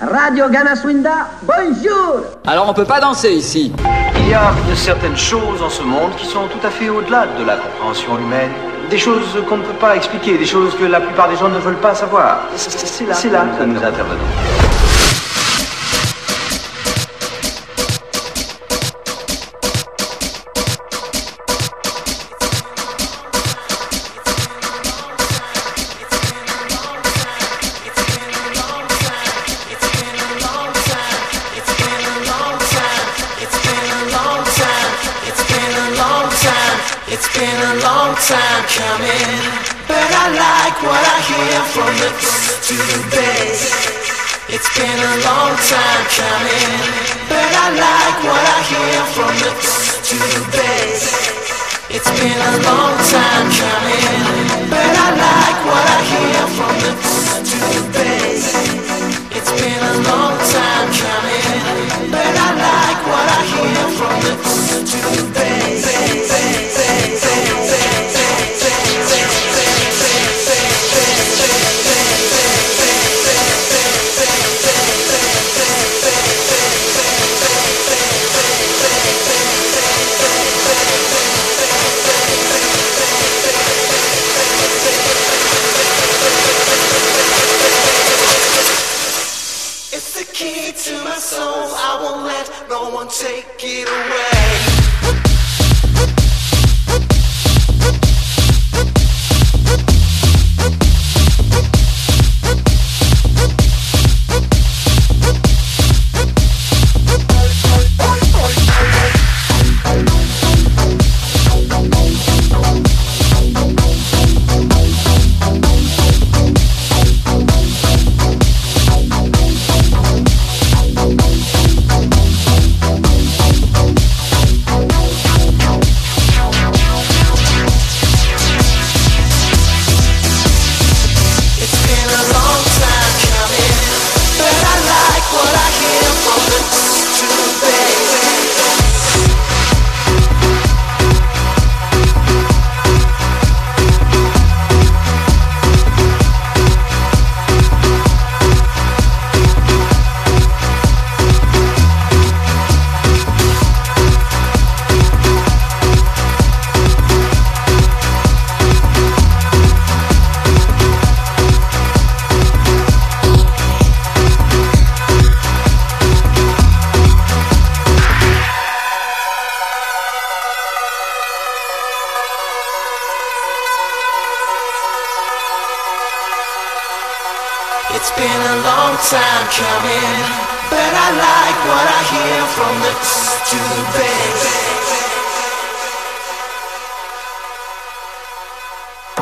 Radio Ganaswinda, bonjour Alors on peut pas danser ici. Il y a certaines choses en ce monde qui sont tout à fait au-delà de la compréhension humaine. Des choses qu'on ne peut pas expliquer, des choses que la plupart des gens ne veulent pas savoir. C'est là, là que nous intervenons.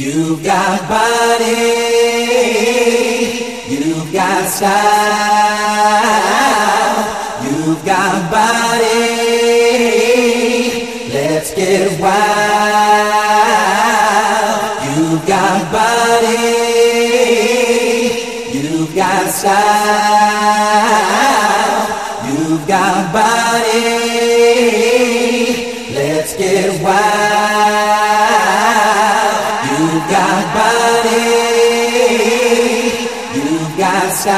You've got body, you've got style, you've got body, let's get wild. You've got body, you've got style, you've got body, let's get wild. Style.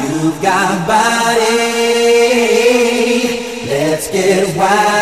You've got body. Let's get wild.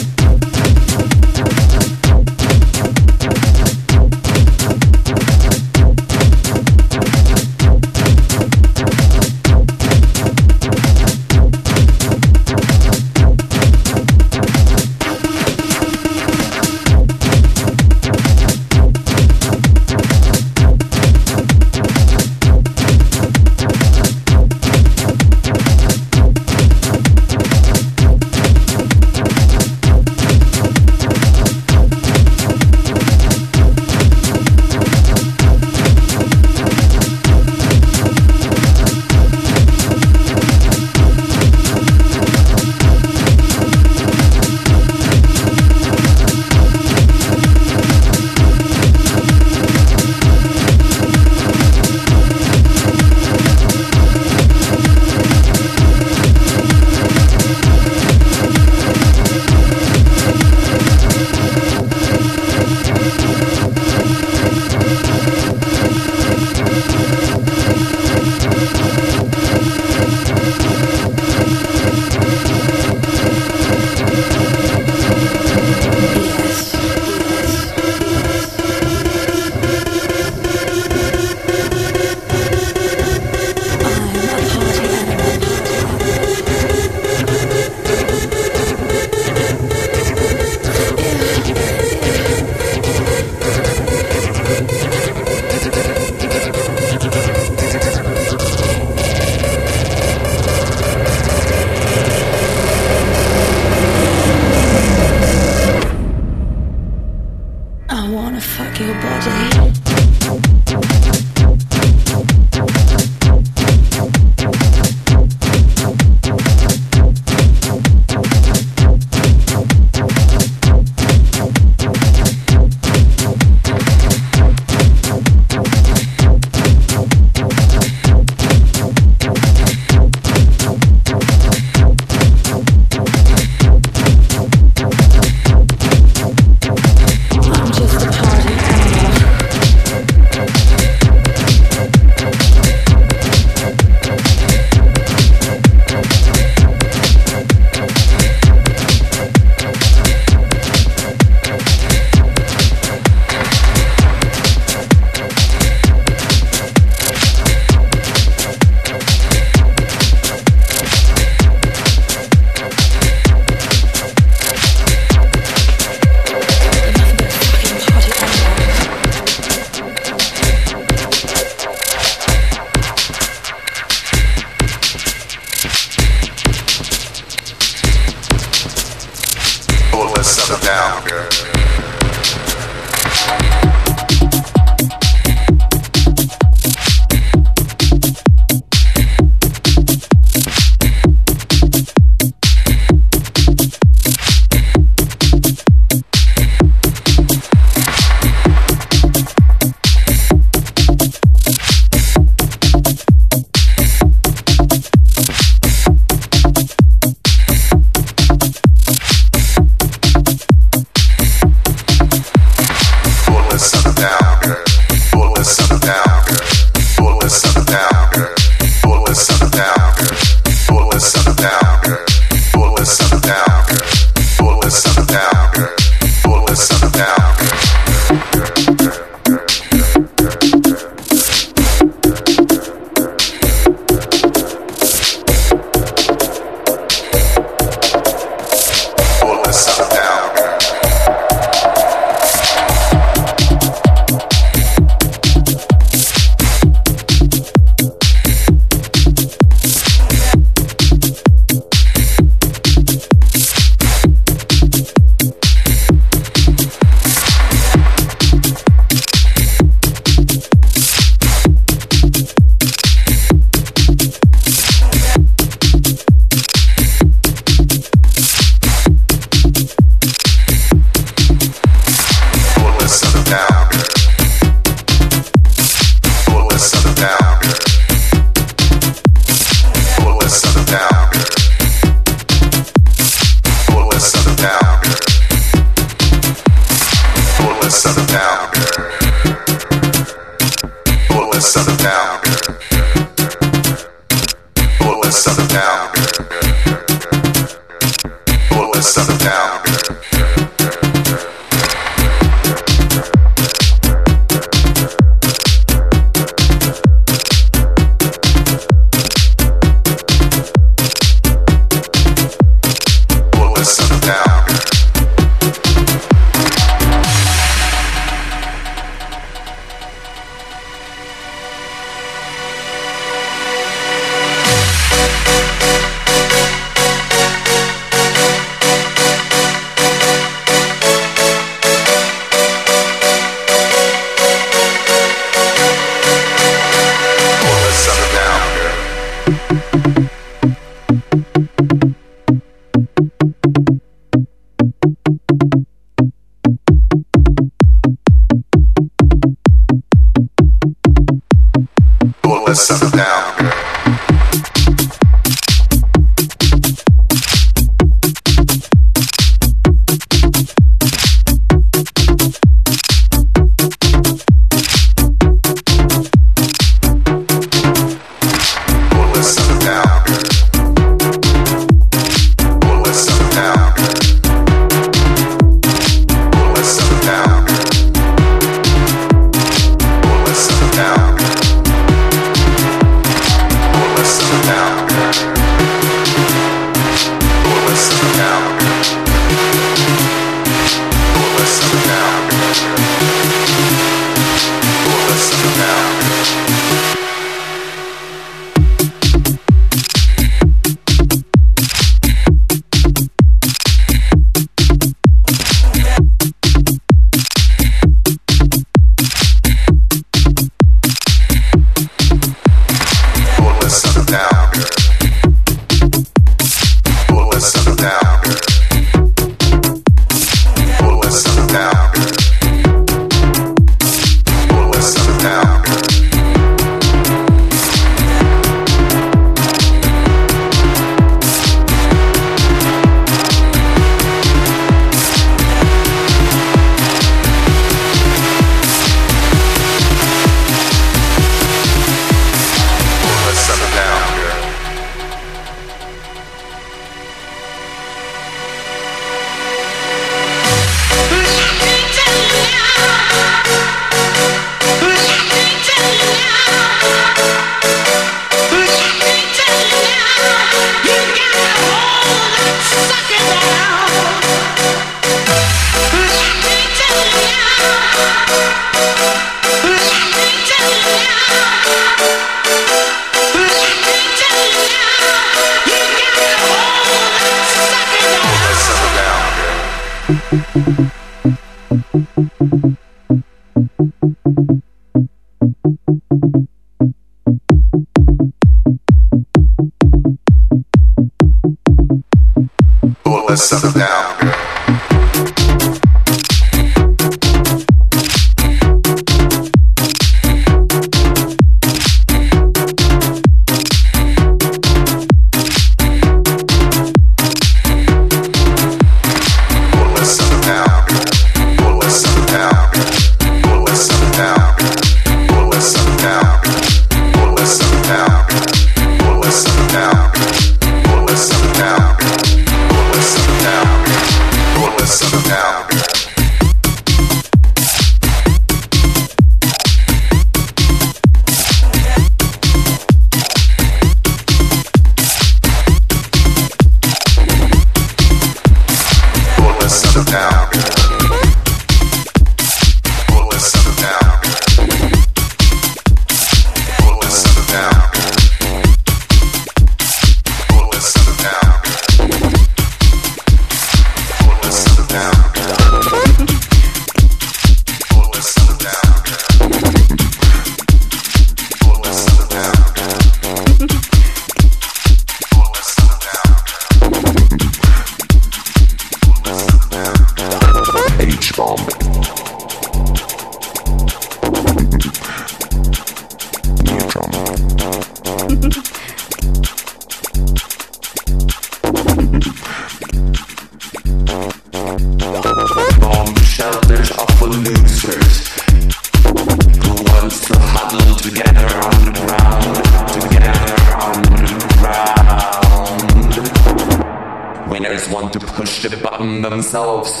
button